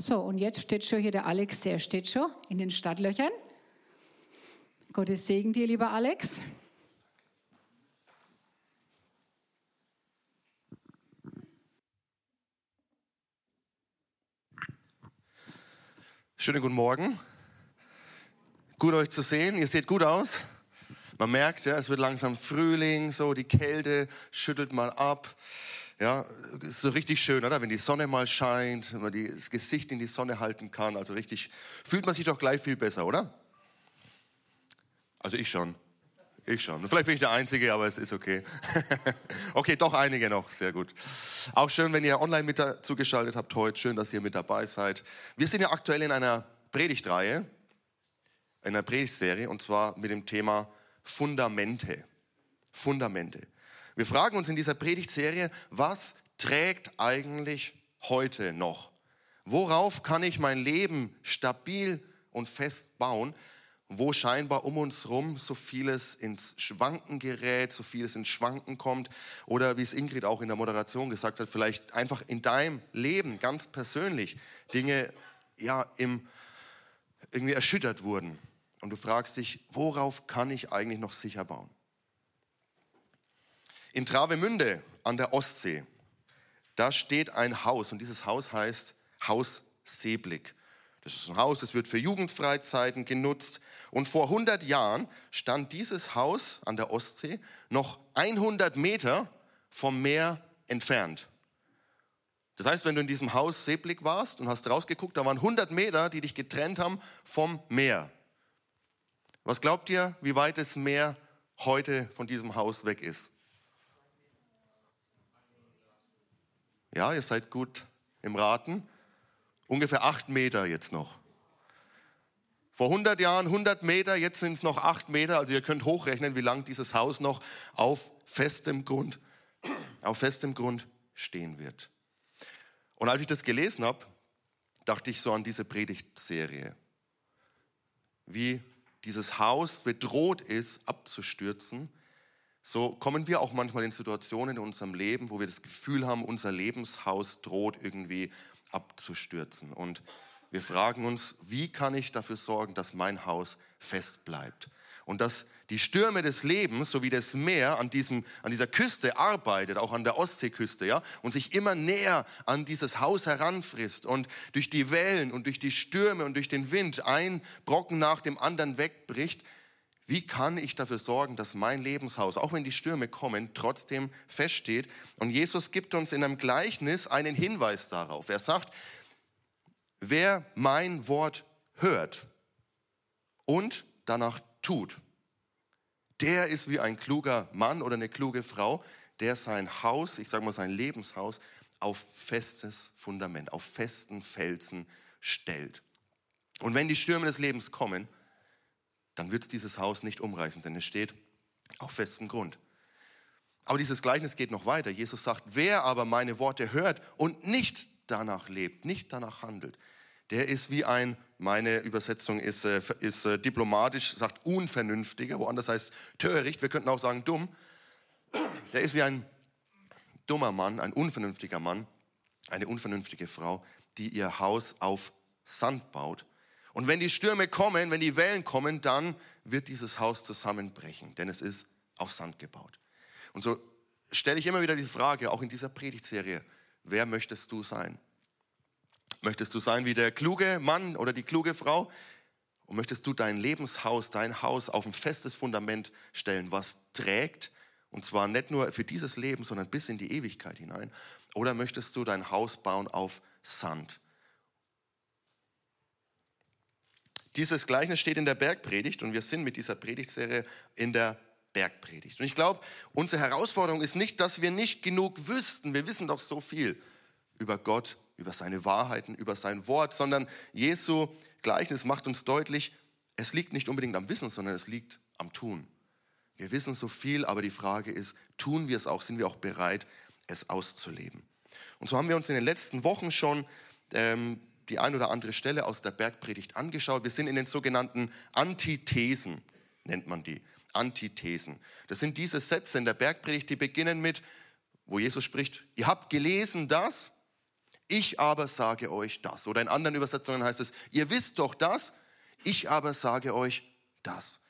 So, und jetzt steht schon hier der Alex, der steht schon in den Stadtlöchern. Gottes Segen dir, lieber Alex. Schönen guten Morgen. Gut euch zu sehen. Ihr seht gut aus. Man merkt, ja, es wird langsam Frühling, so die Kälte schüttelt mal ab. Ja, ist so richtig schön, oder? Wenn die Sonne mal scheint, wenn man das Gesicht in die Sonne halten kann, also richtig, fühlt man sich doch gleich viel besser, oder? Also ich schon. Ich schon. Vielleicht bin ich der Einzige, aber es ist okay. okay, doch einige noch. Sehr gut. Auch schön, wenn ihr online mit dazu geschaltet habt heute. Schön, dass ihr mit dabei seid. Wir sind ja aktuell in einer Predigtreihe, in einer Predigtserie, und zwar mit dem Thema Fundamente. Fundamente. Wir fragen uns in dieser Predigtserie, was trägt eigentlich heute noch? Worauf kann ich mein Leben stabil und fest bauen, wo scheinbar um uns herum so vieles ins Schwanken gerät, so vieles ins Schwanken kommt oder wie es Ingrid auch in der Moderation gesagt hat, vielleicht einfach in deinem Leben ganz persönlich Dinge ja im irgendwie erschüttert wurden und du fragst dich, worauf kann ich eigentlich noch sicher bauen? In Travemünde an der Ostsee, da steht ein Haus und dieses Haus heißt Haus Seeblick. Das ist ein Haus, das wird für Jugendfreizeiten genutzt. Und vor 100 Jahren stand dieses Haus an der Ostsee noch 100 Meter vom Meer entfernt. Das heißt, wenn du in diesem Haus Seeblick warst und hast rausgeguckt, da waren 100 Meter, die dich getrennt haben vom Meer. Was glaubt ihr, wie weit das Meer heute von diesem Haus weg ist? Ja, ihr seid gut im Raten. Ungefähr acht Meter jetzt noch. Vor 100 Jahren 100 Meter, jetzt sind es noch acht Meter. Also ihr könnt hochrechnen, wie lang dieses Haus noch auf festem Grund, auf festem Grund stehen wird. Und als ich das gelesen habe, dachte ich so an diese Predigtserie. Wie dieses Haus bedroht ist, abzustürzen, so kommen wir auch manchmal in Situationen in unserem Leben, wo wir das Gefühl haben, unser Lebenshaus droht irgendwie abzustürzen. Und wir fragen uns, wie kann ich dafür sorgen, dass mein Haus fest bleibt? Und dass die Stürme des Lebens, so wie das Meer an, diesem, an dieser Küste arbeitet, auch an der Ostseeküste, ja, und sich immer näher an dieses Haus heranfrisst und durch die Wellen und durch die Stürme und durch den Wind ein Brocken nach dem anderen wegbricht, wie kann ich dafür sorgen, dass mein Lebenshaus, auch wenn die Stürme kommen, trotzdem feststeht? Und Jesus gibt uns in einem Gleichnis einen Hinweis darauf. Er sagt, wer mein Wort hört und danach tut. Der ist wie ein kluger Mann oder eine kluge Frau, der sein Haus, ich sage mal sein Lebenshaus, auf festes Fundament, auf festen Felsen stellt. Und wenn die Stürme des Lebens kommen, dann wird es dieses Haus nicht umreißen, denn es steht auf festem Grund. Aber dieses Gleichnis geht noch weiter. Jesus sagt, wer aber meine Worte hört und nicht danach lebt, nicht danach handelt, der ist wie ein, meine Übersetzung ist, äh, ist äh, diplomatisch, sagt unvernünftiger, woanders heißt töricht, wir könnten auch sagen dumm. Der ist wie ein dummer Mann, ein unvernünftiger Mann, eine unvernünftige Frau, die ihr Haus auf Sand baut. Und wenn die Stürme kommen, wenn die Wellen kommen, dann wird dieses Haus zusammenbrechen, denn es ist auf Sand gebaut. Und so stelle ich immer wieder diese Frage, auch in dieser Predigtserie, wer möchtest du sein? Möchtest du sein wie der kluge Mann oder die kluge Frau? Und möchtest du dein Lebenshaus, dein Haus auf ein festes Fundament stellen, was trägt? Und zwar nicht nur für dieses Leben, sondern bis in die Ewigkeit hinein. Oder möchtest du dein Haus bauen auf Sand? Dieses Gleichnis steht in der Bergpredigt und wir sind mit dieser Predigtserie in der Bergpredigt. Und ich glaube, unsere Herausforderung ist nicht, dass wir nicht genug wüssten. Wir wissen doch so viel über Gott über seine Wahrheiten, über sein Wort, sondern Jesu Gleichnis macht uns deutlich, es liegt nicht unbedingt am Wissen, sondern es liegt am Tun. Wir wissen so viel, aber die Frage ist, tun wir es auch, sind wir auch bereit, es auszuleben? Und so haben wir uns in den letzten Wochen schon ähm, die ein oder andere Stelle aus der Bergpredigt angeschaut. Wir sind in den sogenannten Antithesen, nennt man die. Antithesen. Das sind diese Sätze in der Bergpredigt, die beginnen mit, wo Jesus spricht, ihr habt gelesen das, Ich aber sage euch das. Oder in anderen Übersetzungen heißt es, ihr wisst doch das, ich aber sage euch das.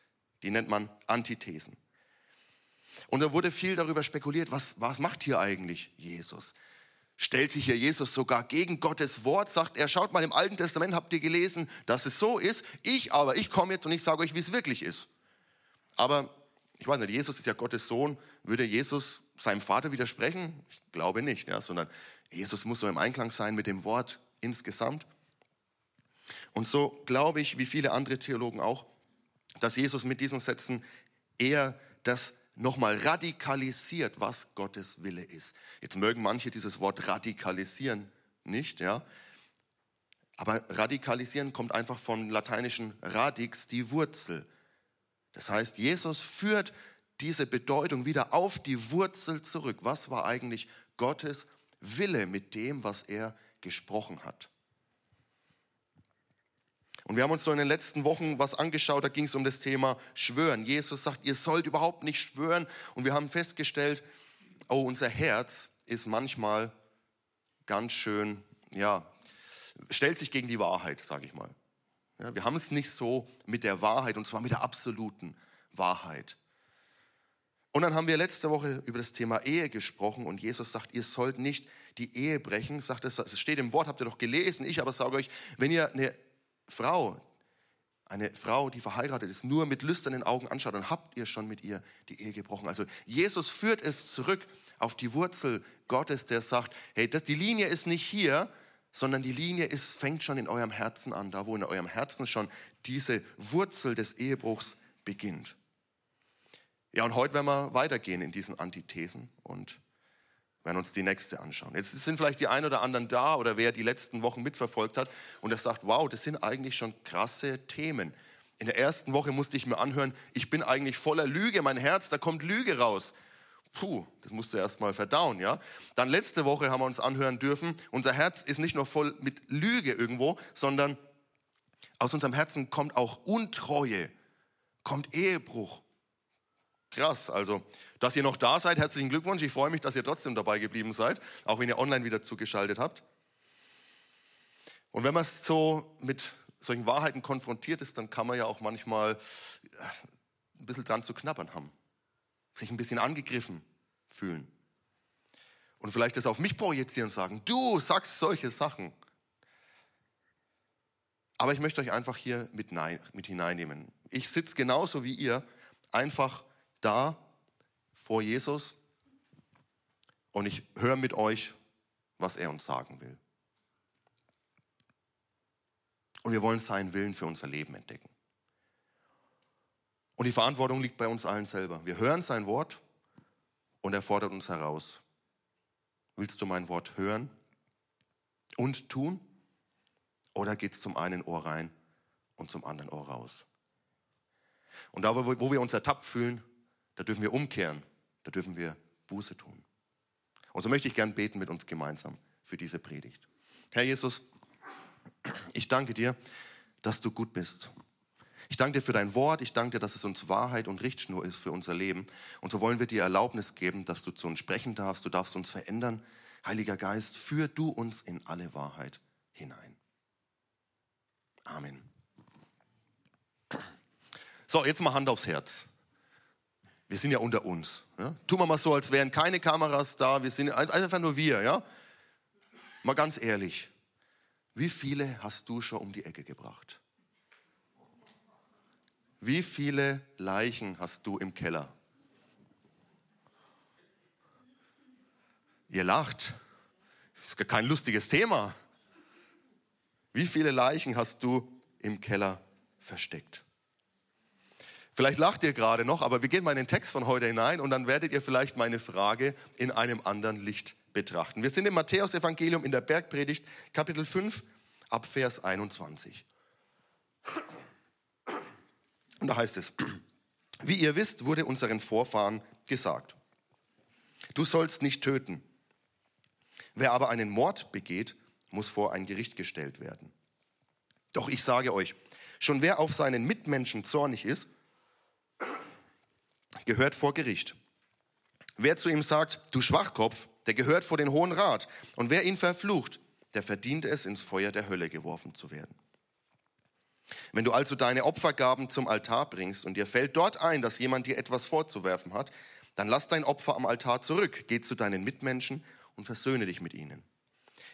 Die nennt man Antithesen. Und da wurde viel darüber spekuliert, was, was macht hier eigentlich Jesus? Stellt sich hier Jesus sogar gegen Gottes Wort, sagt er, schaut mal im Alten Testament, habt ihr gelesen, dass es so ist. Ich aber, ich komme jetzt und ich sage euch, wie es wirklich ist. Aber ich weiß nicht, Jesus ist ja Gottes Sohn. Würde Jesus seinem Vater widersprechen? Ich glaube nicht, ja, sondern Jesus muss so im Einklang sein mit dem Wort insgesamt. Und so glaube ich, wie viele andere Theologen auch, dass Jesus mit diesen Sätzen eher das nochmal radikalisiert, was Gottes Wille ist. Jetzt mögen manche dieses Wort radikalisieren nicht, ja. Aber radikalisieren kommt einfach vom lateinischen radix, die Wurzel. Das heißt, Jesus führt diese Bedeutung wieder auf die Wurzel zurück. Was war eigentlich Gottes Wille mit dem, was er gesprochen hat? Und wir haben uns so in den letzten Wochen was angeschaut, da ging es um das Thema Schwören. Jesus sagt, ihr sollt überhaupt nicht schwören. Und wir haben festgestellt, oh, unser Herz ist manchmal ganz schön, ja, stellt sich gegen die Wahrheit, sage ich mal. Ja, wir haben es nicht so mit der Wahrheit, und zwar mit der absoluten Wahrheit. Und dann haben wir letzte Woche über das Thema Ehe gesprochen und Jesus sagt, ihr sollt nicht die Ehe brechen. Sagt es, es steht im Wort, habt ihr doch gelesen. Ich aber sage euch, wenn ihr eine Frau, eine Frau, die verheiratet ist, nur mit lüsternen Augen anschaut, dann habt ihr schon mit ihr die Ehe gebrochen. Also Jesus führt es zurück auf die Wurzel Gottes, der sagt, hey, das, die Linie ist nicht hier, sondern die Linie ist, fängt schon in eurem Herzen an, da wo in eurem Herzen schon diese Wurzel des Ehebruchs beginnt. Ja, und heute werden wir weitergehen in diesen Antithesen und werden uns die nächste anschauen. Jetzt sind vielleicht die ein oder anderen da oder wer die letzten Wochen mitverfolgt hat und der sagt, wow, das sind eigentlich schon krasse Themen. In der ersten Woche musste ich mir anhören, ich bin eigentlich voller Lüge, mein Herz, da kommt Lüge raus. Puh, das musst du erst mal verdauen, ja. Dann letzte Woche haben wir uns anhören dürfen, unser Herz ist nicht nur voll mit Lüge irgendwo, sondern aus unserem Herzen kommt auch Untreue, kommt Ehebruch. Krass, also dass ihr noch da seid, herzlichen Glückwunsch. Ich freue mich, dass ihr trotzdem dabei geblieben seid, auch wenn ihr online wieder zugeschaltet habt. Und wenn man so mit solchen Wahrheiten konfrontiert ist, dann kann man ja auch manchmal äh, ein bisschen dran zu knabbern haben, sich ein bisschen angegriffen fühlen. Und vielleicht das auf mich projizieren und sagen, du sagst solche Sachen. Aber ich möchte euch einfach hier mit, mit hineinnehmen. Ich sitze genauso wie ihr, einfach da vor Jesus und ich höre mit euch, was er uns sagen will. Und wir wollen seinen Willen für unser Leben entdecken. Und die Verantwortung liegt bei uns allen selber. Wir hören sein Wort und er fordert uns heraus. Willst du mein Wort hören und tun? Oder geht es zum einen Ohr rein und zum anderen Ohr raus? Und da, wo wir uns ertappt fühlen, da dürfen wir umkehren, da dürfen wir Buße tun. Und so möchte ich gern beten mit uns gemeinsam für diese Predigt. Herr Jesus, ich danke dir, dass du gut bist. Ich danke dir für dein Wort. Ich danke dir, dass es uns Wahrheit und Richtschnur ist für unser Leben. Und so wollen wir dir Erlaubnis geben, dass du zu uns sprechen darfst. Du darfst uns verändern. Heiliger Geist, führ du uns in alle Wahrheit hinein. Amen. So, jetzt mal Hand aufs Herz wir sind ja unter uns. Ja? Tun wir mal so, als wären keine Kameras da, wir sind einfach nur wir. Ja? Mal ganz ehrlich, wie viele hast du schon um die Ecke gebracht? Wie viele Leichen hast du im Keller? Ihr lacht. Das ist kein lustiges Thema. Wie viele Leichen hast du im Keller versteckt? Vielleicht lacht ihr gerade noch, aber wir gehen mal in den Text von heute hinein und dann werdet ihr vielleicht meine Frage in einem anderen Licht betrachten. Wir sind im Matthäus-Evangelium in der Bergpredigt, Kapitel 5, ab Vers 21. Und da heißt es, wie ihr wisst, wurde unseren Vorfahren gesagt, du sollst nicht töten. Wer aber einen Mord begeht, muss vor ein Gericht gestellt werden. Doch ich sage euch, schon wer auf seinen Mitmenschen zornig ist, gehört vor Gericht. Wer zu ihm sagt, du Schwachkopf, der gehört vor den Hohen Rat. Und wer ihn verflucht, der verdient es, ins Feuer der Hölle geworfen zu werden. Wenn du also deine Opfergaben zum Altar bringst und dir fällt dort ein, dass jemand dir etwas vorzuwerfen hat, dann lass dein Opfer am Altar zurück, geh zu deinen Mitmenschen und versöhne dich mit ihnen.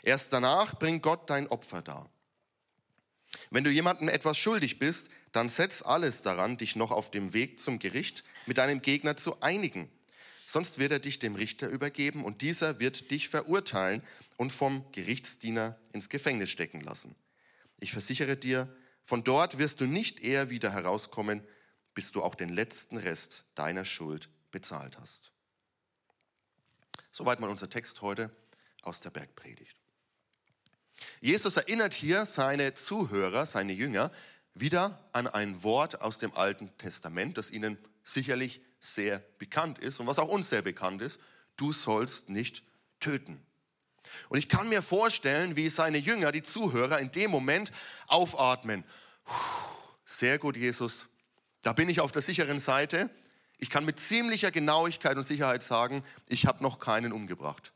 Erst danach bring Gott dein Opfer dar. Wenn du jemandem etwas schuldig bist, dann setz alles daran, dich noch auf dem Weg zum Gericht mit deinem Gegner zu einigen. Sonst wird er dich dem Richter übergeben und dieser wird dich verurteilen und vom Gerichtsdiener ins Gefängnis stecken lassen. Ich versichere dir, von dort wirst du nicht eher wieder herauskommen, bis du auch den letzten Rest deiner Schuld bezahlt hast. Soweit mal unser Text heute aus der Bergpredigt. Jesus erinnert hier seine Zuhörer, seine Jünger, wieder an ein Wort aus dem Alten Testament, das ihnen sicherlich sehr bekannt ist und was auch uns sehr bekannt ist. Du sollst nicht töten. Und ich kann mir vorstellen, wie seine Jünger, die Zuhörer, in dem Moment aufatmen. Sehr gut, Jesus. Da bin ich auf der sicheren Seite. Ich kann mit ziemlicher Genauigkeit und Sicherheit sagen, ich habe noch keinen umgebracht.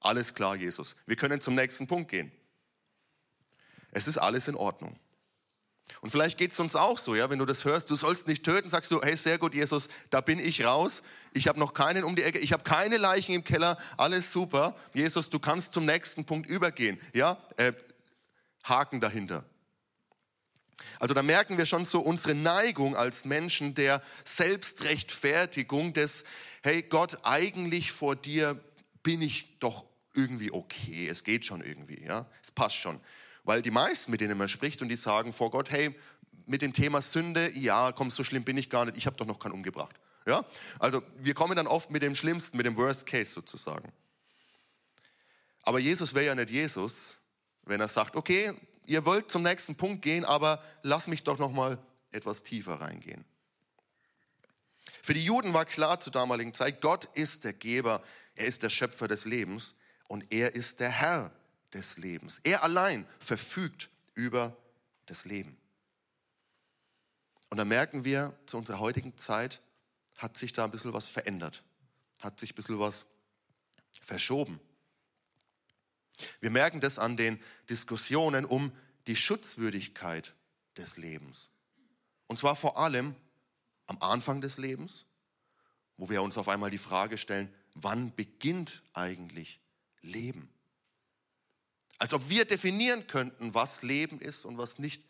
Alles klar, Jesus. Wir können zum nächsten Punkt gehen. Es ist alles in Ordnung. Und vielleicht geht es uns auch so, ja, wenn du das hörst, du sollst nicht töten, sagst du, hey, sehr gut, Jesus, da bin ich raus. Ich habe noch keinen um die Ecke, ich habe keine Leichen im Keller, alles super. Jesus, du kannst zum nächsten Punkt übergehen. Ja, äh, Haken dahinter. Also da merken wir schon so unsere Neigung als Menschen der Selbstrechtfertigung des, hey Gott, eigentlich vor dir bin ich doch irgendwie okay, es geht schon irgendwie, ja, es passt schon. Weil die meisten, mit denen man spricht und die sagen vor Gott, hey, mit dem Thema Sünde, ja, komm, so schlimm bin ich gar nicht, ich habe doch noch keinen umgebracht. Ja? Also wir kommen dann oft mit dem Schlimmsten, mit dem Worst Case sozusagen. Aber Jesus wäre ja nicht Jesus, wenn er sagt, okay, ihr wollt zum nächsten Punkt gehen, aber lass mich doch noch mal etwas tiefer reingehen. Für die Juden war klar zur damaligen Zeit, Gott ist der Geber, er ist der Schöpfer des Lebens und er ist der Herr des Lebens. Er allein verfügt über das Leben. Und da merken wir, zu unserer heutigen Zeit hat sich da ein bisschen was verändert, hat sich ein bisschen was verschoben. Wir merken das an den Diskussionen um die Schutzwürdigkeit des Lebens. Und zwar vor allem am Anfang des Lebens, wo wir uns auf einmal die Frage stellen, wann beginnt eigentlich Leben? Als ob wir definieren könnten, was Leben ist und was nicht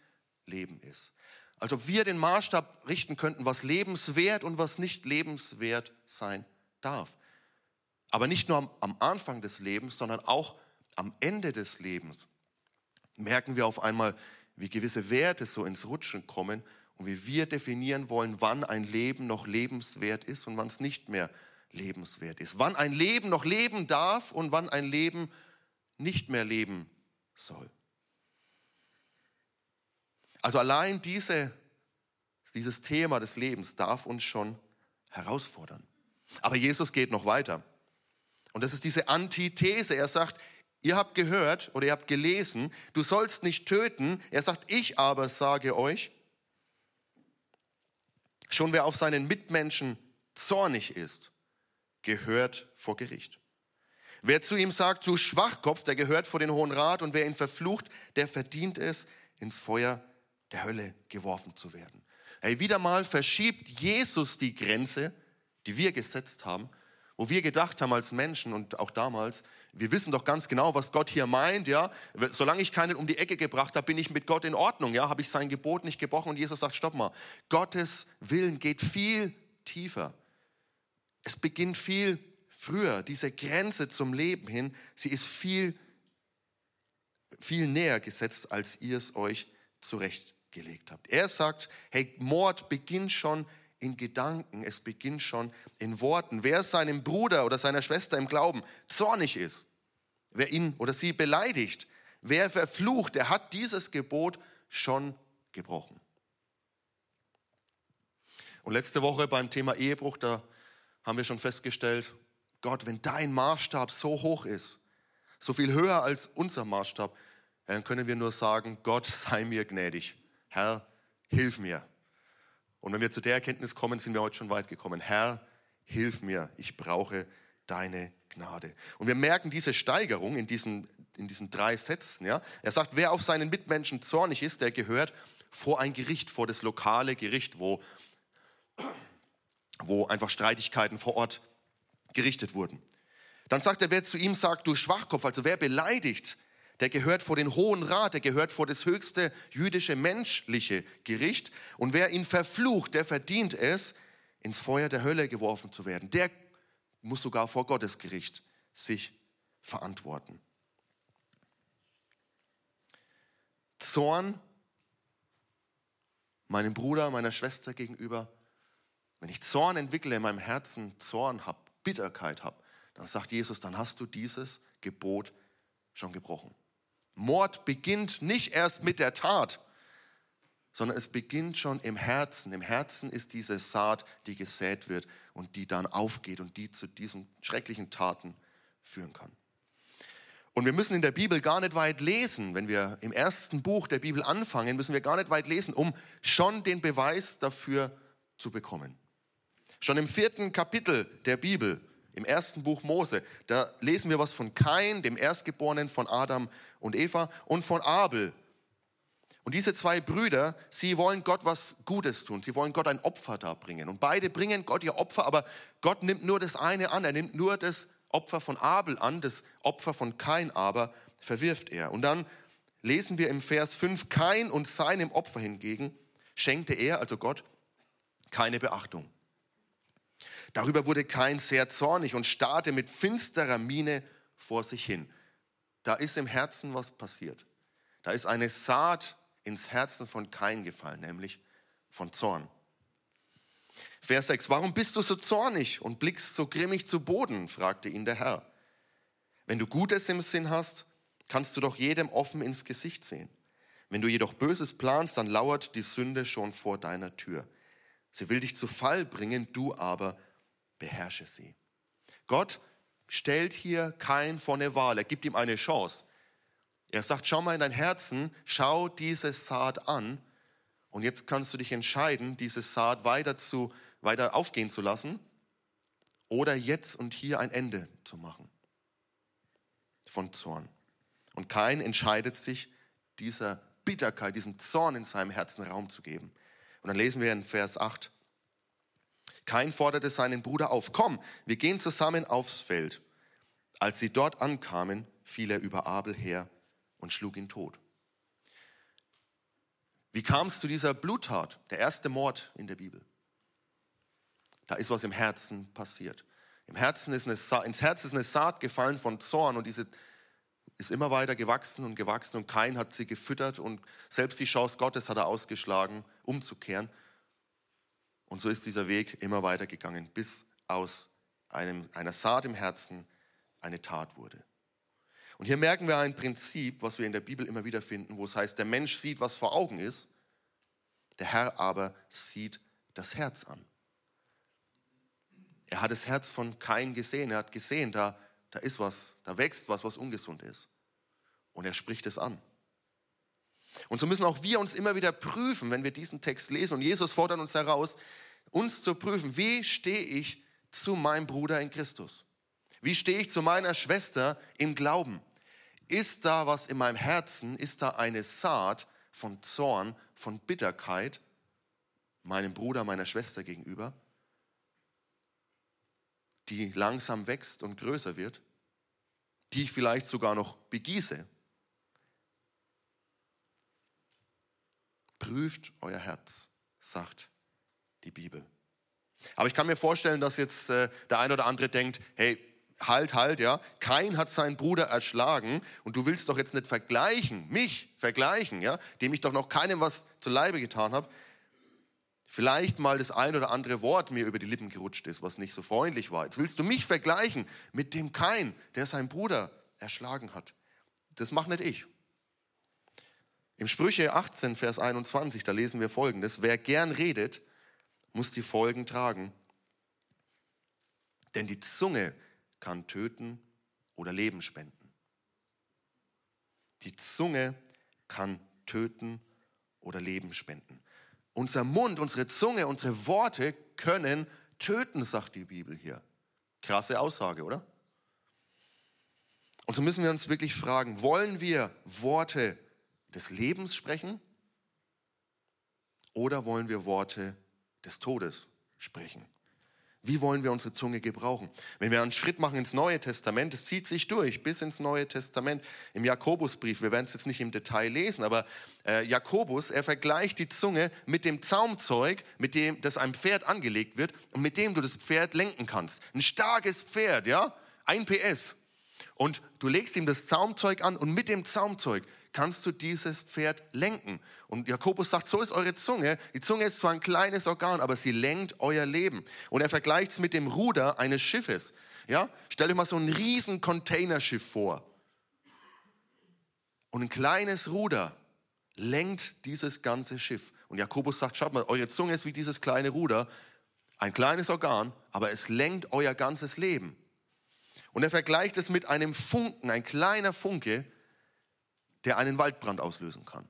Leben ist. Als ob wir den Maßstab richten könnten, was lebenswert und was nicht lebenswert sein darf. Aber nicht nur am, Anfang des Lebens, sondern auch am Ende des Lebens merken wir auf einmal, wie gewisse Werte so ins Rutschen kommen und wie wir definieren wollen, wann ein Leben noch lebenswert ist und wann es nicht mehr lebenswert ist. Wann ein Leben noch leben darf und wann ein Leben nicht mehr leben soll. Also allein diese, dieses Thema des Lebens darf uns schon herausfordern. Aber Jesus geht noch weiter. Und das ist diese Antithese. Er sagt, ihr habt gehört oder ihr habt gelesen, du sollst nicht töten. Er sagt, ich aber sage euch, schon wer auf seinen Mitmenschen zornig ist, gehört vor Gericht. Wer zu ihm sagt, du Schwachkopf, der gehört vor den Hohen Rat und wer ihn verflucht, der verdient es, ins Feuer der Hölle geworfen zu werden. Hey, wieder mal verschiebt Jesus die Grenze, die wir gesetzt haben, wo wir gedacht haben als Menschen und auch damals, wir wissen doch ganz genau, was Gott hier meint, ja. Solange ich keinen um die Ecke gebracht habe, bin ich mit Gott in Ordnung, ja. Habe ich sein Gebot nicht gebrochen und Jesus sagt, stopp mal. Gottes Willen geht viel tiefer. Es beginnt viel früher, diese Grenze zum Leben hin, sie ist viel, viel näher gesetzt, als ihr es euch zurechtgelegt habt. Er sagt, hey, Mord beginnt schon in Gedanken, es beginnt schon in Worten. Wer seinem Bruder oder seiner Schwester im Glauben zornig ist, wer ihn oder sie beleidigt, wer verflucht, der hat dieses Gebot schon gebrochen. Und letzte Woche beim Thema Ehebruch, da haben wir schon festgestellt, Gott, wenn dein Maßstab so hoch ist, so viel höher als unser Maßstab, dann können wir nur sagen, Gott sei mir gnädig. Herr, hilf mir. Und wenn wir zu der Erkenntnis kommen, sind wir heute schon weit gekommen. Herr, hilf mir. Ich brauche deine Gnade. Und wir merken diese Steigerung in diesen, in diesen drei Sätzen. Ja? Er sagt, wer auf seinen Mitmenschen zornig ist, der gehört vor ein Gericht, vor das lokale Gericht, wo, wo einfach Streitigkeiten vor Ort gerichtet wurden. Dann sagt er, wer zu ihm sagt, du Schwachkopf, also wer beleidigt, der gehört vor den Hohen Rat, der gehört vor das höchste jüdische menschliche Gericht. Und wer ihn verflucht, der verdient es, ins Feuer der Hölle geworfen zu werden. Der muss sogar vor Gottes Gericht sich verantworten. Zorn meinem Bruder, meiner Schwester gegenüber, wenn ich Zorn entwickle in meinem Herzen, Zorn habe, Bitterkeit habe, dann sagt Jesus, dann hast du dieses Gebot schon gebrochen. Mord beginnt nicht erst mit der Tat, sondern es beginnt schon im Herzen. Im Herzen ist diese Saat, die gesät wird und die dann aufgeht und die zu diesen schrecklichen Taten führen kann. Und wir müssen in der Bibel gar nicht weit lesen. Wenn wir im ersten Buch der Bibel anfangen, müssen wir gar nicht weit lesen, um schon den Beweis dafür zu bekommen. Schon im vierten Kapitel der Bibel, im ersten Buch Mose, da lesen wir was von Kain, dem Erstgeborenen von Adam und Eva, und von Abel, und diese zwei Brüder, sie wollen Gott was Gutes tun. Sie wollen Gott ein Opfer darbringen. Und beide bringen Gott ihr Opfer, aber Gott nimmt nur das eine an. Er nimmt nur das Opfer von Abel an, das Opfer von Kain aber verwirft er. Und dann lesen wir im Vers 5, Kain und seinem Opfer hingegen schenkte er, also Gott, keine Beachtung. Darüber wurde Kain sehr zornig und starrte mit finsterer Miene vor sich hin. Da ist im Herzen was passiert. Da ist eine Saat ins Herzen von Kain gefallen, nämlich von Zorn. Vers 6, warum bist du so zornig und blickst so grimmig zu Boden? fragte ihn der Herr. Wenn du Gutes im Sinn hast, kannst du doch jedem offen ins Gesicht sehen. Wenn du jedoch Böses planst, dann lauert die Sünde schon vor deiner Tür. Sie will dich zu Fall bringen, du aber beherrsche sie. Gott stellt hier kein vor eine Wahl, er gibt ihm eine Chance. Er sagt, schau mal in dein Herzen, schau diese Saat an und jetzt kannst du dich entscheiden, diese Saat weiter, zu, weiter aufgehen zu lassen oder jetzt und hier ein Ende zu machen von Zorn. Und kein entscheidet sich, dieser Bitterkeit, diesem Zorn in seinem Herzen Raum zu geben. Und dann lesen wir in Vers 8, kein forderte seinen Bruder auf, komm, wir gehen zusammen aufs Feld. Als sie dort ankamen, fiel er über Abel her und schlug ihn tot. Wie kam es zu dieser Bluttat, der erste Mord in der Bibel? Da ist was im Herzen passiert. Im Herzen ist eine ins Herz ist eine Saat gefallen von Zorn und diese ist immer weiter gewachsen und gewachsen und kein hat sie gefüttert und selbst die Chance Gottes hat er ausgeschlagen, umzukehren. Und so ist dieser Weg immer weiter gegangen, bis aus einem, einer Saat im Herzen eine Tat wurde. Und hier merken wir ein Prinzip, was wir in der Bibel immer wieder finden, wo es heißt, der Mensch sieht, was vor Augen ist, der Herr aber sieht das Herz an. Er hat das Herz von Kain gesehen, er hat gesehen, da, da ist was, da wächst was, was ungesund ist. Und er spricht es an. Und so müssen auch wir uns immer wieder prüfen, wenn wir diesen Text lesen. Und Jesus fordert uns heraus, uns zu prüfen, wie stehe ich zu meinem Bruder in Christus? Wie stehe ich zu meiner Schwester im Glauben? ist da was in meinem Herzen, ist da eine Saat von Zorn, von Bitterkeit meinem Bruder, meiner Schwester gegenüber, die langsam wächst und größer wird, die ich vielleicht sogar noch begieße. Prüft euer Herz, sagt die Bibel. Aber ich kann mir vorstellen, dass jetzt äh, der eine oder andere denkt, hey, halt, halt, ja, Kain hat seinen Bruder erschlagen und du willst doch jetzt nicht vergleichen, mich vergleichen, ja, dem ich doch noch keinem was zu Leibe getan habe. Vielleicht mal das ein oder andere Wort mir über die Lippen gerutscht ist, was nicht so freundlich war. Jetzt willst du mich vergleichen mit dem Kain, der seinen Bruder erschlagen hat. Das macht nicht ich. Im Sprüche 18, Vers 21, da lesen wir folgendes. Wer gern redet, muss die Folgen tragen. Denn die Zunge kann töten oder Leben spenden. Die Zunge kann töten oder Leben spenden. Unser Mund, unsere Zunge, unsere Worte können töten, sagt die Bibel hier. Krasse Aussage, oder? Und so müssen wir uns wirklich fragen, wollen wir Worte des Lebens sprechen oder wollen wir Worte des Todes sprechen? Wie wollen wir unsere Zunge gebrauchen? Wenn wir einen Schritt machen ins Neue Testament, es zieht sich durch bis ins Neue Testament. Im Jakobusbrief, wir werden es jetzt nicht im Detail lesen, aber äh, Jakobus, er vergleicht die Zunge mit dem Zaumzeug, mit dem das einem Pferd angelegt wird und mit dem du das Pferd lenken kannst. Ein starkes Pferd, ja, ein PS. Und du legst ihm das Zaumzeug an und mit dem Zaumzeug kannst du dieses Pferd lenken. Und Jakobus sagt, so ist eure Zunge. Die Zunge ist zwar ein kleines Organ, aber sie lenkt euer Leben. Und er vergleicht es mit dem Ruder eines Schiffes. Ja? Stell euch mal so ein riesen Containerschiff vor. Und ein kleines Ruder lenkt dieses ganze Schiff. Und Jakobus sagt, schaut mal, eure Zunge ist wie dieses kleine Ruder. Ein kleines Organ, aber es lenkt euer ganzes Leben. Und er vergleicht es mit einem Funken, ein kleiner Funke, der einen Waldbrand auslösen kann.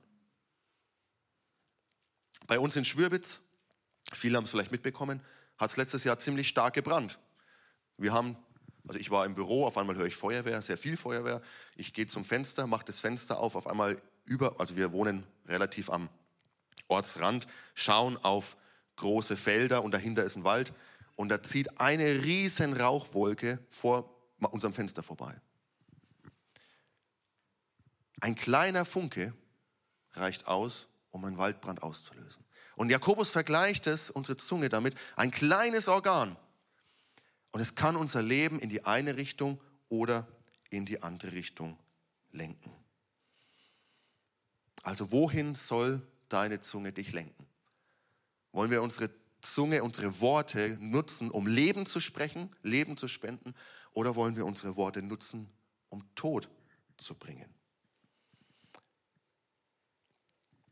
Bei uns in Schwürbitz, viele haben es vielleicht mitbekommen, hat es letztes Jahr ziemlich stark gebrannt. Wir haben, also ich war im Büro, auf einmal höre ich Feuerwehr, sehr viel Feuerwehr. Ich gehe zum Fenster, mache das Fenster auf, auf einmal über, also wir wohnen relativ am Ortsrand, schauen auf große Felder und dahinter ist ein Wald und da zieht eine riesen Rauchwolke vor unserem Fenster vorbei. Ein kleiner Funke reicht aus, um einen Waldbrand auszulösen. Und Jakobus vergleicht es, unsere Zunge damit, ein kleines Organ. Und es kann unser Leben in die eine Richtung oder in die andere Richtung lenken. Also wohin soll deine Zunge dich lenken? Wollen wir unsere Zunge, unsere Worte nutzen, um Leben zu sprechen, Leben zu spenden, oder wollen wir unsere Worte nutzen, um Tod zu bringen?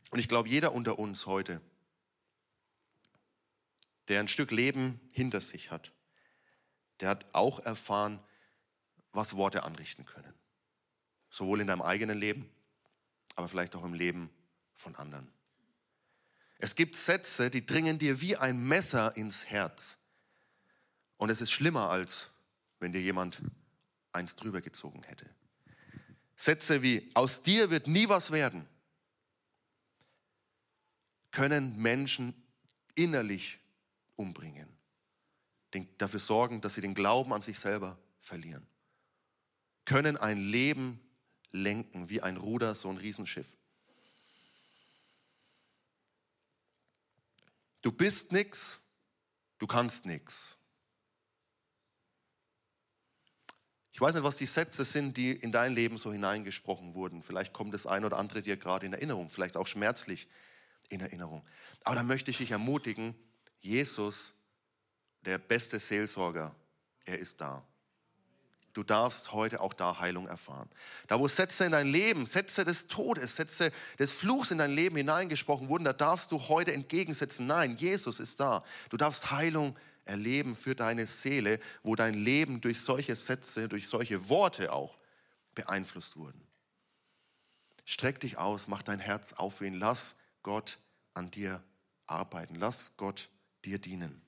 Und ich glaube, jeder unter uns heute, der ein Stück Leben hinter sich hat, der hat auch erfahren, was Worte anrichten können. Sowohl in deinem eigenen Leben, aber vielleicht auch im Leben von anderen. Es gibt Sätze, die dringen dir wie ein Messer ins Herz. Und es ist schlimmer, als wenn dir jemand eins drüber gezogen hätte. Sätze wie, aus dir wird nie was werden können Menschen innerlich umbringen, dafür sorgen, dass sie den Glauben an sich selber verlieren, können ein Leben lenken wie ein Ruder, so ein Riesenschiff. Du bist nichts, du kannst nichts. Ich weiß nicht, was die Sätze sind, die in dein Leben so hineingesprochen wurden. Vielleicht kommt das ein oder andere dir gerade in Erinnerung, vielleicht auch schmerzlich in Erinnerung. Aber da möchte ich dich ermutigen, Jesus, der beste Seelsorger, er ist da. Du darfst heute auch da Heilung erfahren. Da, wo Sätze in dein Leben, Sätze des Todes, Sätze des Fluchs in dein Leben hineingesprochen wurden, da darfst du heute entgegensetzen, nein, Jesus ist da. Du darfst Heilung erleben für deine Seele, wo dein Leben durch solche Sätze, durch solche Worte auch beeinflusst wurden. Streck dich aus, mach dein Herz auf für ihn, lass Gott an dir arbeiten. Lass Gott dir dienen.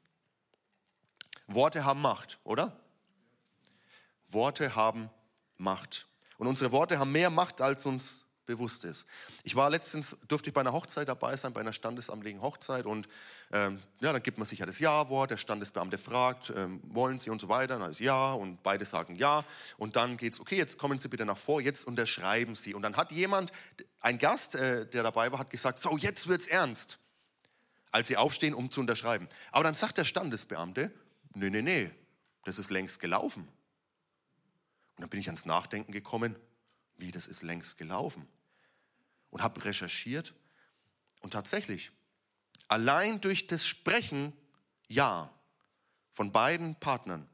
Worte haben Macht, oder? Worte haben Macht. Und unsere Worte haben mehr Macht, als uns bewusst ist. Ich war letztens, durfte ich bei einer Hochzeit dabei sein, bei einer standesamtlichen Hochzeit und ähm, ja, dann gibt man sich ja das Ja-Wort, der Standesbeamte fragt, ähm, wollen Sie und so weiter, dann ist Ja und beide sagen Ja und dann geht es, okay, jetzt kommen Sie bitte nach vor, jetzt unterschreiben Sie. Und dann hat jemand, ein Gast, äh, der dabei war, hat gesagt, so, jetzt wird's ernst, als Sie aufstehen, um zu unterschreiben. Aber dann sagt der Standesbeamte, nee, nee, nee, das ist längst gelaufen. Und dann bin ich ans Nachdenken gekommen, wie das ist längst gelaufen. Und habe recherchiert und tatsächlich, allein durch das Sprechen Ja von beiden Partnern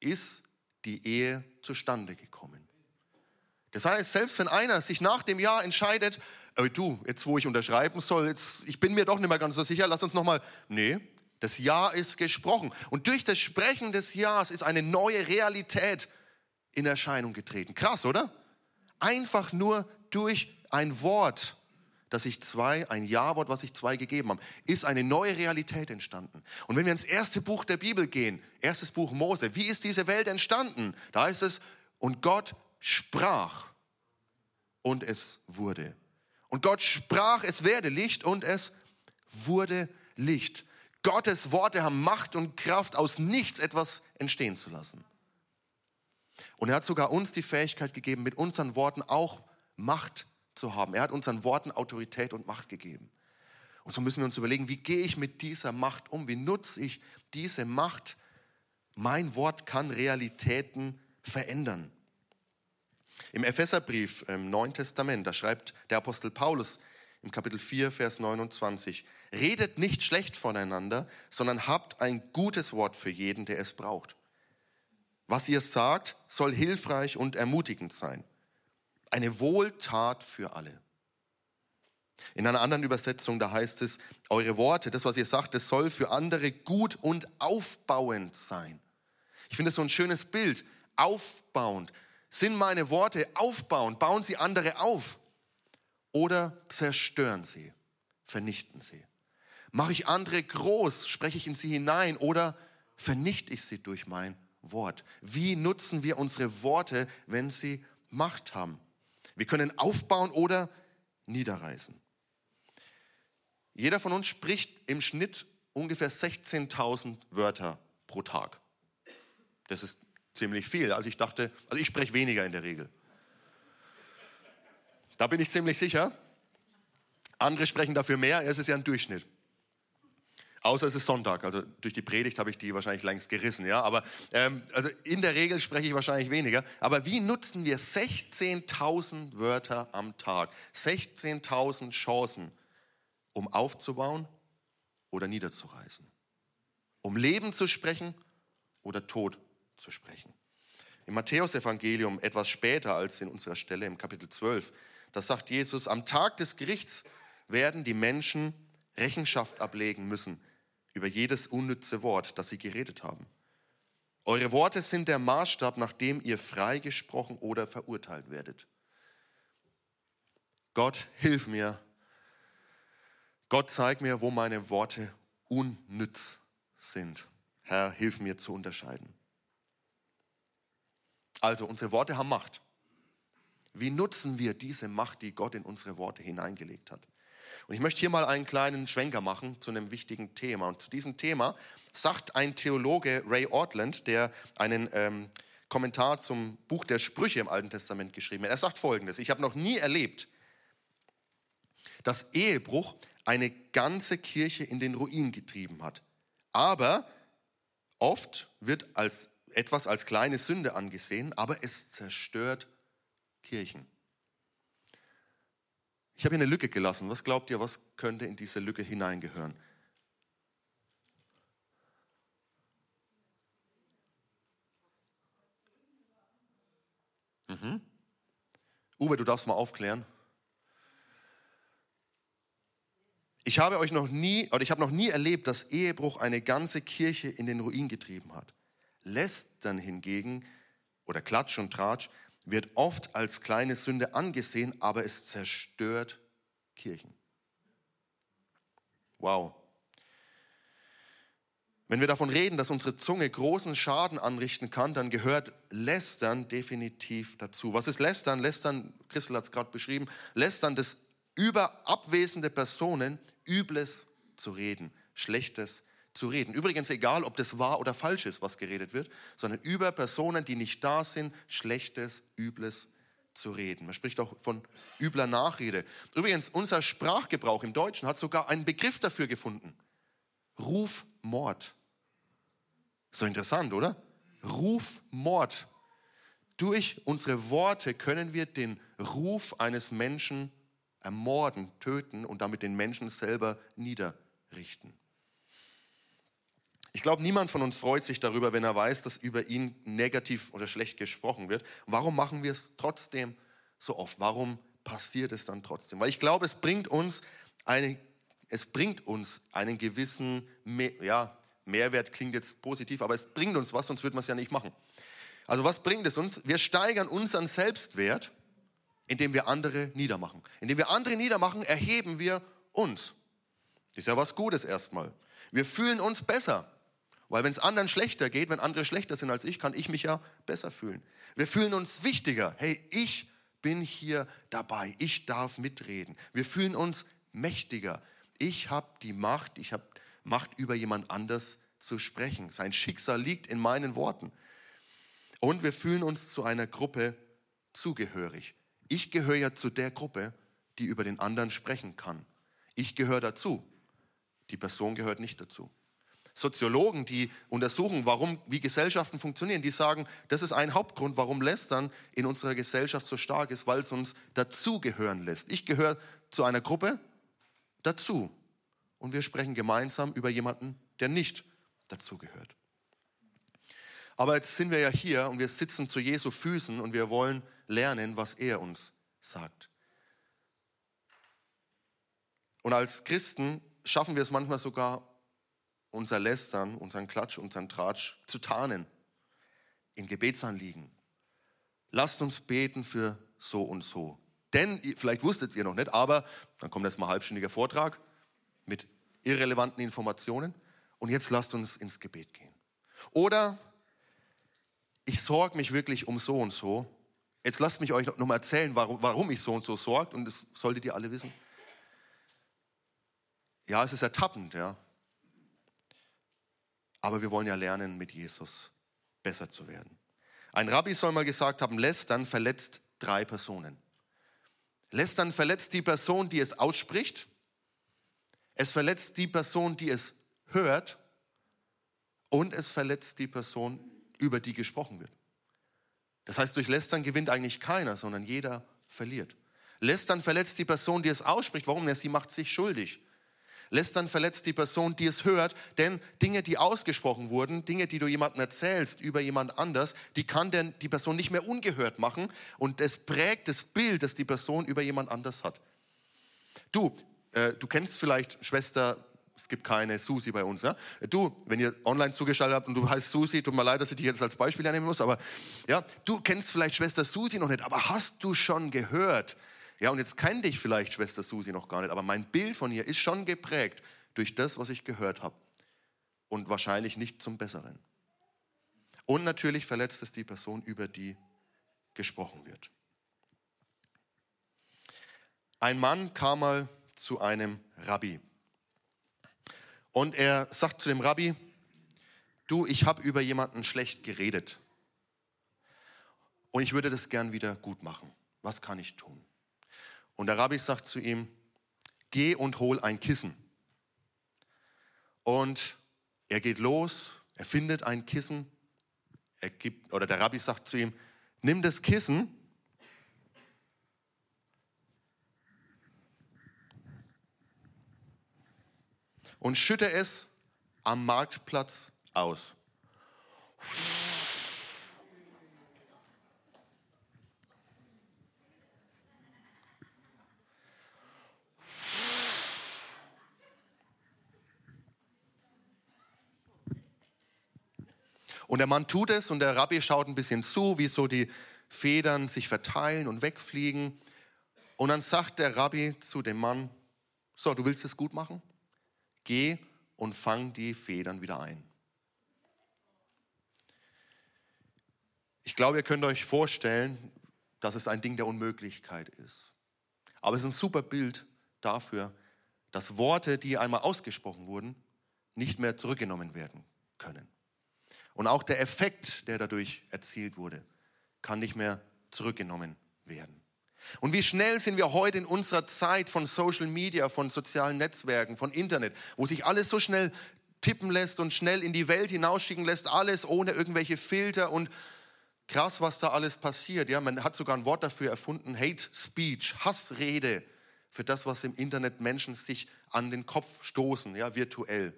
ist die Ehe zustande gekommen. Das heißt, selbst wenn einer sich nach dem Ja entscheidet, äh, du, jetzt wo ich unterschreiben soll, jetzt, ich bin mir doch nicht mehr ganz so sicher, lass uns nochmal, nee, das Ja ist gesprochen. Und durch das Sprechen des Ja's ist eine neue Realität in Erscheinung getreten. Krass, oder? Einfach nur durch ein Wort dass sich zwei, ein Ja-Wort, was sich zwei gegeben haben, ist eine neue Realität entstanden. Und wenn wir ins erste Buch der Bibel gehen, erstes Buch Mose, wie ist diese Welt entstanden? Da heißt es, und Gott sprach und es wurde. Und Gott sprach, es werde Licht und es wurde Licht. Gottes Worte haben Macht und Kraft, aus nichts etwas entstehen zu lassen. Und er hat sogar uns die Fähigkeit gegeben, mit unseren Worten auch Macht zu haben. Er hat unseren Worten Autorität und Macht gegeben. Und so müssen wir uns überlegen, wie gehe ich mit dieser Macht um? Wie nutze ich diese Macht? Mein Wort kann Realitäten verändern. Im Epheserbrief im Neuen Testament, da schreibt der Apostel Paulus im Kapitel 4, Vers 29, redet nicht schlecht voneinander, sondern habt ein gutes Wort für jeden, der es braucht. Was ihr sagt, soll hilfreich und ermutigend sein. Eine Wohltat für alle. In einer anderen Übersetzung, da heißt es, eure Worte, das, was ihr sagt, das soll für andere gut und aufbauend sein. Ich finde das so ein schönes Bild. Aufbauend. Sind meine Worte aufbauend? Bauen sie andere auf? Oder zerstören sie? Vernichten sie? Mache ich andere groß? Spreche ich in sie hinein? Oder vernichte ich sie durch mein Wort? Wie nutzen wir unsere Worte, wenn sie Macht haben? Wir können aufbauen oder niederreißen. Jeder von uns spricht im Schnitt ungefähr 16.000 Wörter pro Tag. Das ist ziemlich viel. Also ich dachte, also ich spreche weniger in der Regel. Da bin ich ziemlich sicher. Andere sprechen dafür mehr. Es ist ja ein Durchschnitt. Außer es ist Sonntag. Also durch die Predigt habe ich die wahrscheinlich längst gerissen. Ja? Aber ähm, also in der Regel spreche ich wahrscheinlich weniger. Aber wie nutzen wir 16.000 Wörter am Tag? 16.000 Chancen, um aufzubauen oder niederzureißen? Um Leben zu sprechen oder Tod zu sprechen? Im Matthäusevangelium etwas später als in unserer Stelle im Kapitel 12, da sagt Jesus, am Tag des Gerichts werden die Menschen Rechenschaft ablegen müssen über jedes unnütze Wort, das sie geredet haben. Eure Worte sind der Maßstab, nach dem ihr freigesprochen oder verurteilt werdet. Gott, hilf mir. Gott, zeig mir, wo meine Worte unnütz sind. Herr, hilf mir zu unterscheiden. Also, unsere Worte haben Macht. Wie nutzen wir diese Macht, die Gott in unsere Worte hineingelegt hat? Und ich möchte hier mal einen kleinen Schwenker machen zu einem wichtigen Thema. Und zu diesem Thema sagt ein Theologe Ray Ortland, der einen ähm, Kommentar zum Buch der Sprüche im Alten Testament geschrieben hat. Er sagt folgendes, ich habe noch nie erlebt, dass Ehebruch eine ganze Kirche in den Ruin getrieben hat. Aber oft wird als etwas als kleine Sünde angesehen, aber es zerstört Kirchen. Ich habe hier eine Lücke gelassen. Was glaubt ihr, was könnte in diese Lücke hineingehören? Mhm. Uwe, du darfst mal aufklären. Ich habe euch noch nie, oder ich habe noch nie erlebt, dass Ehebruch eine ganze Kirche in den Ruin getrieben hat. Lästern hingegen oder Klatsch und Tratsch wird oft als kleine Sünde angesehen, aber es zerstört Kirchen. Wow. Wenn wir davon reden, dass unsere Zunge großen Schaden anrichten kann, dann gehört Lästern definitiv dazu. Was ist Lästern? Lästern, Christel hat es gerade beschrieben, Lästern das über abwesende Personen Übles zu reden, Schlechtes zu reden. Übrigens egal, ob das wahr oder falsch ist, was geredet wird, sondern über Personen, die nicht da sind, Schlechtes, Übles zu reden. Man spricht auch von übler Nachrede. Übrigens, unser Sprachgebrauch im Deutschen hat sogar einen Begriff dafür gefunden. Rufmord. So interessant, oder? Rufmord. Durch unsere Worte können wir den Ruf eines Menschen ermorden, töten und damit den Menschen selber niederrichten. Ich glaube, niemand von uns freut sich darüber, wenn er weiß, dass über ihn negativ oder schlecht gesprochen wird. Warum machen wir es trotzdem so oft? Warum passiert es dann trotzdem? Weil ich glaube, es bringt uns, eine, es bringt uns einen gewissen ja, Mehrwert, klingt jetzt positiv, aber es bringt uns was, sonst würde man es ja nicht machen. Also was bringt es uns? Wir steigern unseren Selbstwert, Indem wir andere niedermachen. Indem wir andere niedermachen, erheben wir uns. Das ist ja was Gutes erstmal. Wir fühlen uns besser. Weil wenn es anderen schlechter geht, wenn andere schlechter sind als ich, kann ich mich ja besser fühlen. Wir fühlen uns wichtiger. Hey, ich bin hier dabei. Ich darf mitreden. Wir fühlen uns mächtiger. Ich habe die Macht, ich habe Macht über jemand anders zu sprechen. Sein Schicksal liegt in meinen Worten. Und wir fühlen uns zu einer Gruppe zugehörig. Ich gehöre ja zu der Gruppe, die über den anderen sprechen kann. Ich gehöre dazu. Die Person gehört nicht dazu. Soziologen, die untersuchen, warum, wie Gesellschaften funktionieren, die sagen, das ist ein Hauptgrund, warum Lästern in unserer Gesellschaft so stark ist, weil es uns dazugehören lässt. Ich gehöre zu einer Gruppe dazu und wir sprechen gemeinsam über jemanden, der nicht dazugehört. Aber jetzt sind wir ja hier und wir sitzen zu Jesu Füßen und wir wollen lernen, was er uns sagt. Und als Christen schaffen wir es manchmal sogar, unser Lästern, unseren Klatsch, unseren Tratsch zu tarnen, in Gebetsanliegen. Lasst uns beten für so und so. Denn, vielleicht wusstet ihr noch nicht, aber dann kommt erstmal ein halbstündiger Vortrag mit irrelevanten Informationen und jetzt lasst uns ins Gebet gehen. Oder ich sorge mich wirklich um so und so. Jetzt lasst mich euch noch mal erzählen, warum, warum ich so und so sorgt und das solltet ihr alle wissen. Ja, es ist ertappend, ja. Aber wir wollen ja lernen, mit Jesus besser zu werden. Ein Rabbi soll mal gesagt haben, Lästern verletzt drei Personen. Lästern verletzt die Person, die es ausspricht. Es verletzt die Person, die es hört. Und es verletzt die Person, über die gesprochen wird. Das heißt, durch Lästern gewinnt eigentlich keiner, sondern jeder verliert. Lästern verletzt die Person, die es ausspricht. Warum? Ja, sie macht sich schuldig. Lästern verletzt die Person, die es hört, denn Dinge, die ausgesprochen wurden, Dinge, die du jemandem erzählst über jemand anders, die kann denn die Person nicht mehr ungehört machen und es prägt das Bild, das die Person über jemand anders hat. Du, äh, du kennst vielleicht Schwester, es gibt keine Susi bei uns. Ja? Du, wenn ihr online zugeschaltet habt und du heißt Susi, tut mir leid, dass ich dich jetzt als Beispiel nehmen muss, aber ja, du kennst vielleicht Schwester Susi noch nicht, aber hast du schon gehört, ja, und jetzt kennt dich vielleicht Schwester Susi noch gar nicht, aber mein Bild von ihr ist schon geprägt durch das, was ich gehört habe. Und wahrscheinlich nicht zum Besseren. Und natürlich verletzt es die Person, über die gesprochen wird. Ein Mann kam mal zu einem Rabbi. Und er sagt zu dem Rabbi, du, ich habe über jemanden schlecht geredet. Und ich würde das gern wieder gut machen. Was kann ich tun? Und der Rabbi sagt zu ihm, geh und hol ein Kissen. Und er geht los, er findet ein Kissen, er gibt, oder der Rabbi sagt zu ihm, nimm das Kissen und schütte es am Marktplatz aus. Und der Mann tut es und der Rabbi schaut ein bisschen zu, wie so die Federn sich verteilen und wegfliegen. Und dann sagt der Rabbi zu dem Mann, so, du willst es gut machen? Geh und fang die Federn wieder ein. Ich glaube, ihr könnt euch vorstellen, dass es ein Ding der Unmöglichkeit ist. Aber es ist ein super Bild dafür, dass Worte, die einmal ausgesprochen wurden, nicht mehr zurückgenommen werden können. Und auch der Effekt, der dadurch erzielt wurde, kann nicht mehr zurückgenommen werden. Und wie schnell sind wir heute in unserer Zeit von Social Media, von sozialen Netzwerken, von Internet, wo sich alles so schnell tippen lässt und schnell in die Welt hinausschicken lässt, alles ohne irgendwelche Filter und krass, was da alles passiert. Ja, man hat sogar ein Wort dafür erfunden, Hate Speech, Hassrede, für das, was im Internet Menschen sich an den Kopf stoßen, ja, virtuell.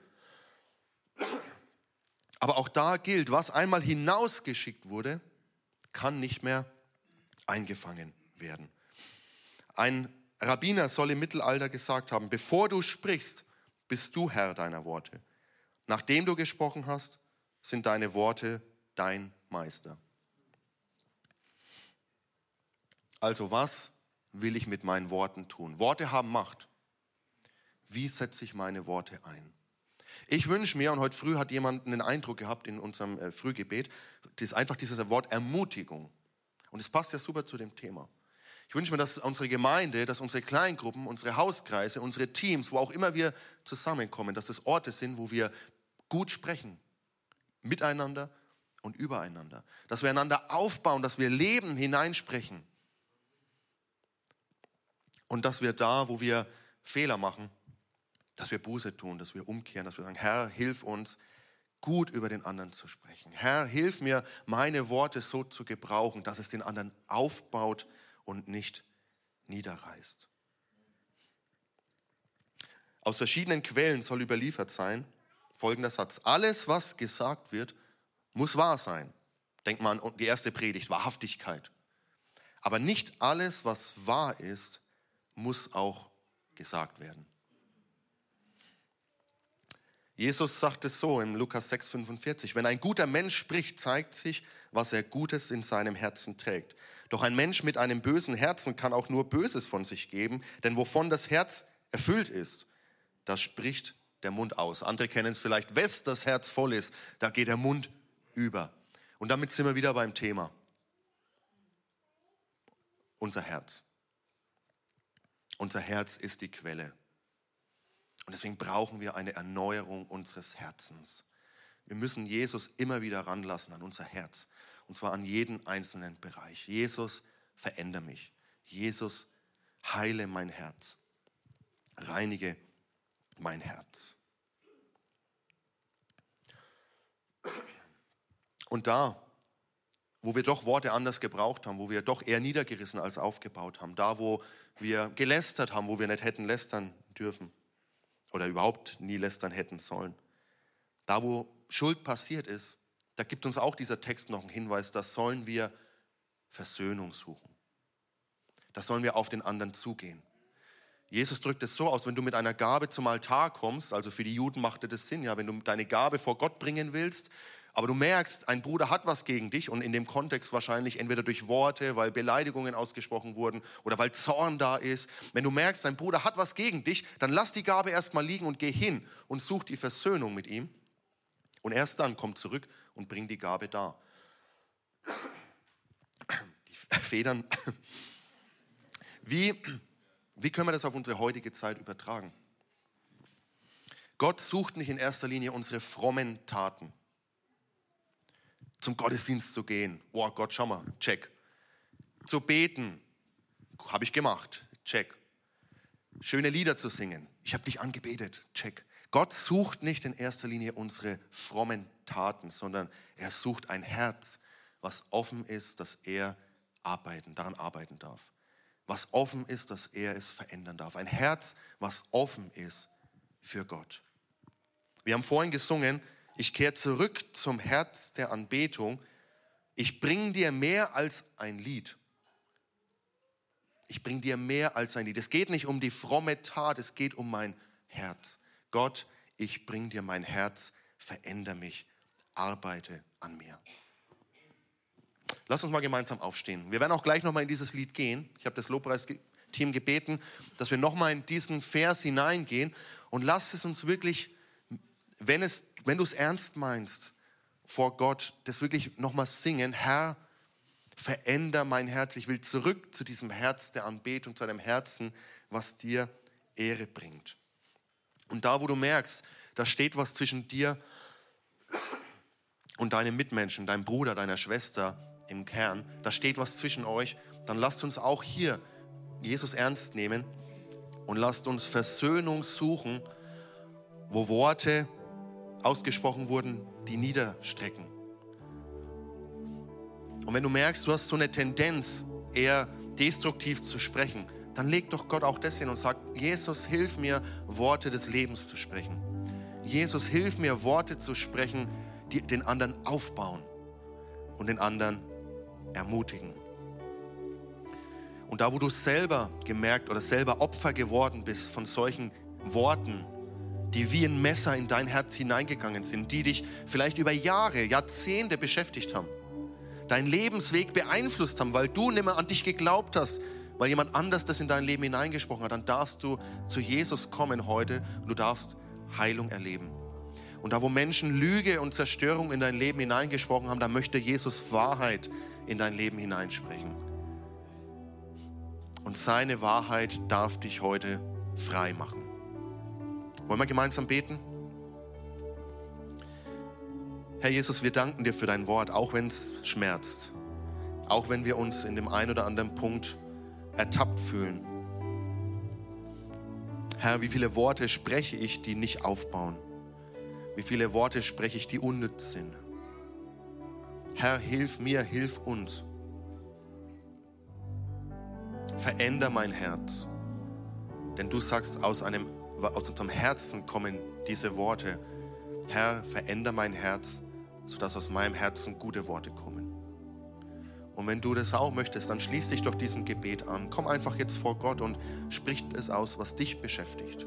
Aber auch da gilt, was einmal hinausgeschickt wurde, kann nicht mehr eingefangen werden. Ein Rabbiner soll im Mittelalter gesagt haben, bevor du sprichst, bist du Herr deiner Worte. Nachdem du gesprochen hast, sind deine Worte dein Meister. Also was will ich mit meinen Worten tun? Worte haben Macht. Wie setze ich meine Worte ein? Ich wünsche mir, und heute früh hat jemand einen Eindruck gehabt in unserem äh, Frühgebet, das ist einfach dieses Wort Ermutigung. Und es passt ja super zu dem Thema. Ich wünsche mir, dass unsere Gemeinde, dass unsere Kleingruppen, unsere Hauskreise, unsere Teams, wo auch immer wir zusammenkommen, dass das Orte sind, wo wir gut sprechen, miteinander und übereinander. Dass wir einander aufbauen, dass wir Leben hineinsprechen. Und dass wir da, wo wir Fehler machen, dass wir Buße tun, dass wir umkehren, dass wir sagen, Herr, hilf uns, gut über den anderen zu sprechen. Herr, hilf mir, meine Worte so zu gebrauchen, dass es den anderen aufbaut und nicht niederreißt. Aus verschiedenen Quellen soll überliefert sein, folgender Satz, alles, was gesagt wird, muss wahr sein. Denkt man an die erste Predigt, Wahrhaftigkeit. Aber nicht alles, was wahr ist, muss auch gesagt werden. Jesus sagt es so in Lukas 6,45, wenn ein guter Mensch spricht, zeigt sich, was er Gutes in seinem Herzen trägt. Doch ein Mensch mit einem bösen Herzen kann auch nur Böses von sich geben, denn wovon das Herz erfüllt ist, das spricht der Mund aus. Andere kennen es vielleicht, wes das Herz voll ist, da geht der Mund über. Und damit sind wir wieder beim Thema. Unser Herz. Unser Herz ist die Quelle. Und deswegen brauchen wir eine Erneuerung unseres Herzens. Wir müssen Jesus immer wieder ranlassen an unser Herz. Und zwar an jeden einzelnen Bereich. Jesus, verändere mich. Jesus, heile mein Herz. Reinige mein Herz. Und da, wo wir doch Worte anders gebraucht haben, wo wir doch eher niedergerissen als aufgebaut haben, da, wo wir gelästert haben, wo wir nicht hätten lästern dürfen, oder überhaupt nie lästern hätten sollen. Da, wo Schuld passiert ist, da gibt uns auch dieser Text noch einen Hinweis, da sollen wir Versöhnung suchen. Da sollen wir auf den anderen zugehen. Jesus drückt es so aus, wenn du mit einer Gabe zum Altar kommst, also für die Juden machte das Sinn, ja, wenn du deine Gabe vor Gott bringen willst, aber du merkst, ein Bruder hat was gegen dich und in dem Kontext wahrscheinlich entweder durch Worte, weil Beleidigungen ausgesprochen wurden oder weil Zorn da ist. Wenn du merkst, dein Bruder hat was gegen dich, dann lass die Gabe erstmal liegen und geh hin und such die Versöhnung mit ihm. Und erst dann komm zurück und bring die Gabe da. Die Federn. Wie, wie können wir das auf unsere heutige Zeit übertragen? Gott sucht nicht in erster Linie unsere frommen Taten zum Gottesdienst zu gehen. Oh Gott, schau mal, check. Zu beten, habe ich gemacht, check. Schöne Lieder zu singen, ich habe dich angebetet, check. Gott sucht nicht in erster Linie unsere frommen Taten, sondern er sucht ein Herz, was offen ist, dass er arbeiten, daran arbeiten darf. Was offen ist, dass er es verändern darf. Ein Herz, was offen ist für Gott. Wir haben vorhin gesungen, ich kehre zurück zum Herz der Anbetung. Ich bringe dir mehr als ein Lied. Ich bringe dir mehr als ein Lied. Es geht nicht um die fromme Tat, es geht um mein Herz. Gott, ich bringe dir mein Herz, veränder mich, arbeite an mir. Lass uns mal gemeinsam aufstehen. Wir werden auch gleich nochmal in dieses Lied gehen. Ich habe das Lobpreisteam gebeten, dass wir nochmal in diesen Vers hineingehen und lass es uns wirklich, wenn es wenn du es ernst meinst vor Gott, das wirklich nochmal singen, Herr, veränder mein Herz. Ich will zurück zu diesem Herz der Anbetung, zu einem Herzen, was dir Ehre bringt. Und da, wo du merkst, da steht was zwischen dir und deinem Mitmenschen, deinem Bruder, deiner Schwester im Kern, da steht was zwischen euch, dann lasst uns auch hier Jesus ernst nehmen und lasst uns Versöhnung suchen, wo Worte ausgesprochen wurden, die niederstrecken. Und wenn du merkst, du hast so eine Tendenz, eher destruktiv zu sprechen, dann leg doch Gott auch das hin und sag, Jesus, hilf mir, Worte des Lebens zu sprechen. Jesus, hilf mir, Worte zu sprechen, die den anderen aufbauen und den anderen ermutigen. Und da, wo du selber gemerkt oder selber Opfer geworden bist von solchen Worten, die wie ein Messer in dein Herz hineingegangen sind, die dich vielleicht über Jahre, Jahrzehnte beschäftigt haben, deinen Lebensweg beeinflusst haben, weil du nicht mehr an dich geglaubt hast, weil jemand anders das in dein Leben hineingesprochen hat, dann darfst du zu Jesus kommen heute und du darfst Heilung erleben. Und da, wo Menschen Lüge und Zerstörung in dein Leben hineingesprochen haben, da möchte Jesus Wahrheit in dein Leben hineinsprechen. Und seine Wahrheit darf dich heute frei machen. Wollen wir gemeinsam beten? Herr Jesus, wir danken dir für dein Wort, auch wenn es schmerzt, auch wenn wir uns in dem einen oder anderen Punkt ertappt fühlen. Herr, wie viele Worte spreche ich, die nicht aufbauen? Wie viele Worte spreche ich, die unnütz sind? Herr, hilf mir, hilf uns. Veränder mein Herz. Denn du sagst, aus, einem, aus unserem Herzen kommen diese Worte. Herr, veränder mein Herz, sodass aus meinem Herzen gute Worte kommen. Und wenn du das auch möchtest, dann schließ dich doch diesem Gebet an. Komm einfach jetzt vor Gott und sprich es aus, was dich beschäftigt.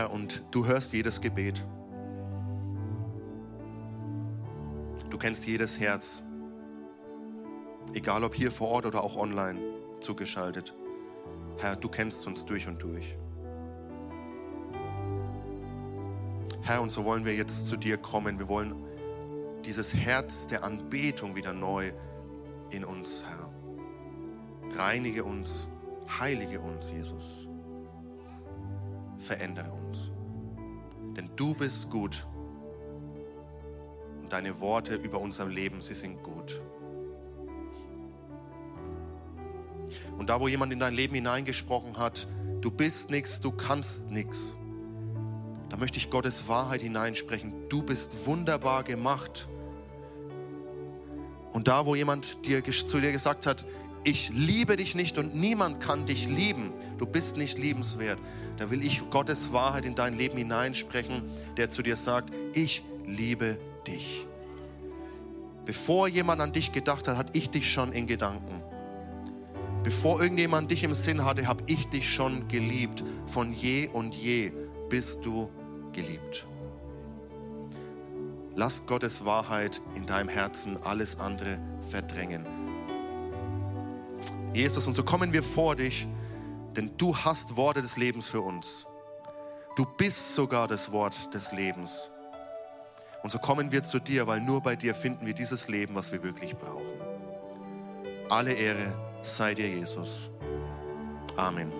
Herr, und du hörst jedes Gebet. Du kennst jedes Herz, egal ob hier vor Ort oder auch online zugeschaltet. Herr, du kennst uns durch und durch. Herr, und so wollen wir jetzt zu dir kommen. Wir wollen dieses Herz der Anbetung wieder neu in uns, Herr. Reinige uns, heilige uns, Jesus verändere uns. Denn du bist gut und deine Worte über unserem Leben, sie sind gut. Und da, wo jemand in dein Leben hineingesprochen hat, du bist nichts, du kannst nichts, da möchte ich Gottes Wahrheit hineinsprechen. Du bist wunderbar gemacht. Und da, wo jemand dir, zu dir gesagt hat, ich liebe dich nicht und niemand kann dich lieben, du bist nicht liebenswert, da will ich Gottes Wahrheit in dein Leben hineinsprechen, der zu dir sagt, ich liebe dich. Bevor jemand an dich gedacht hat, hatte ich dich schon in Gedanken. Bevor irgendjemand dich im Sinn hatte, habe ich dich schon geliebt. Von je und je bist du geliebt. Lass Gottes Wahrheit in deinem Herzen alles andere verdrängen. Jesus, und so kommen wir vor dich denn du hast Worte des Lebens für uns. Du bist sogar das Wort des Lebens. Und so kommen wir zu dir, weil nur bei dir finden wir dieses Leben, was wir wirklich brauchen. Alle Ehre sei dir, Jesus. Amen.